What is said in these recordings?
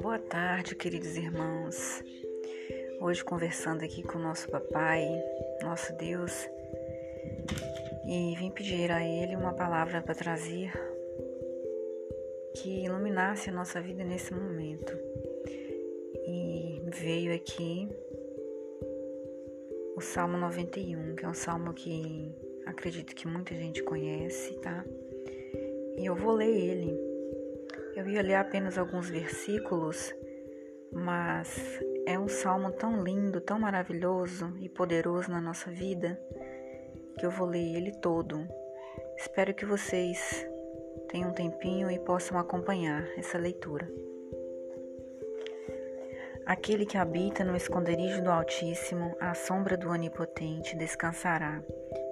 Boa tarde, queridos irmãos. Hoje conversando aqui com o nosso papai, nosso Deus, e vim pedir a ele uma palavra para trazer que iluminasse a nossa vida nesse momento. E veio aqui o Salmo 91, que é um salmo que acredito que muita gente conhece, tá? E eu vou ler ele. Eu ia ler apenas alguns versículos, mas é um salmo tão lindo, tão maravilhoso e poderoso na nossa vida que eu vou ler ele todo. Espero que vocês tenham um tempinho e possam acompanhar essa leitura. Aquele que habita no esconderijo do Altíssimo, à sombra do Onipotente, descansará.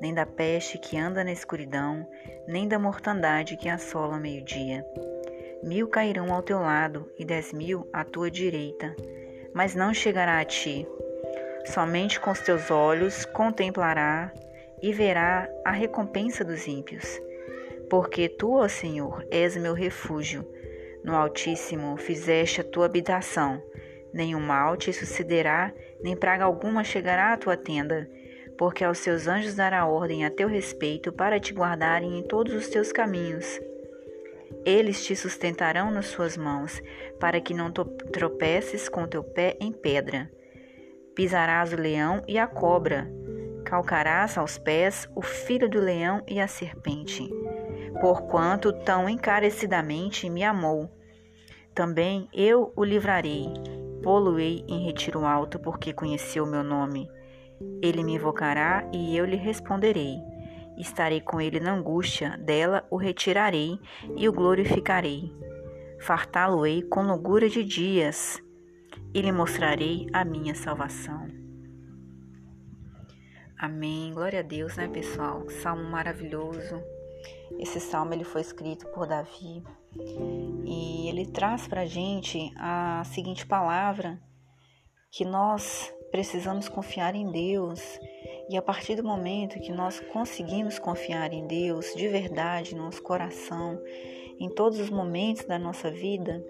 nem da peste que anda na escuridão, nem da mortandade que assola meio-dia. Mil cairão ao teu lado e dez mil à tua direita, mas não chegará a ti. Somente com os teus olhos contemplará e verá a recompensa dos ímpios. Porque tu, ó Senhor, és meu refúgio. No Altíssimo fizeste a tua habitação Nenhum mal te sucederá, nem praga alguma chegará à tua tenda, porque aos seus anjos dará ordem a teu respeito para te guardarem em todos os teus caminhos. Eles te sustentarão nas suas mãos, para que não tropeces com teu pé em pedra. Pisarás o leão e a cobra, calcarás aos pés o filho do leão e a serpente. Porquanto tão encarecidamente me amou, também eu o livrarei Poluei em retiro alto, porque conheceu meu nome. Ele me invocará e eu lhe responderei. Estarei com ele na angústia, dela o retirarei e o glorificarei. Fartá-lo-ei com longura de dias e lhe mostrarei a minha salvação. Amém. Glória a Deus, né, pessoal? Salmo maravilhoso. Esse salmo ele foi escrito por Davi e ele traz para gente a seguinte palavra: que nós precisamos confiar em Deus. E a partir do momento que nós conseguimos confiar em Deus de verdade, no nosso coração, em todos os momentos da nossa vida,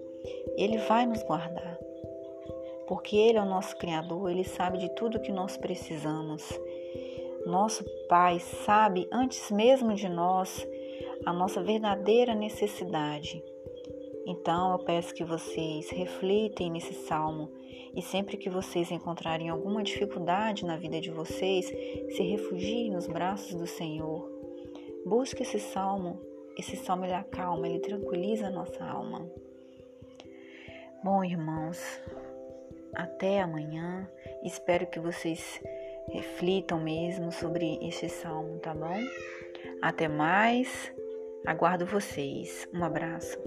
Ele vai nos guardar. Porque Ele é o nosso Criador, Ele sabe de tudo que nós precisamos. Nosso Pai sabe antes mesmo de nós a nossa verdadeira necessidade. Então eu peço que vocês reflitem nesse salmo e sempre que vocês encontrarem alguma dificuldade na vida de vocês, se refugiem nos braços do Senhor. Busque esse salmo. Esse salmo ele acalma, ele tranquiliza a nossa alma. Bom, irmãos, até amanhã. Espero que vocês reflitam mesmo sobre esse salmo, tá bom? Até mais. Aguardo vocês. Um abraço.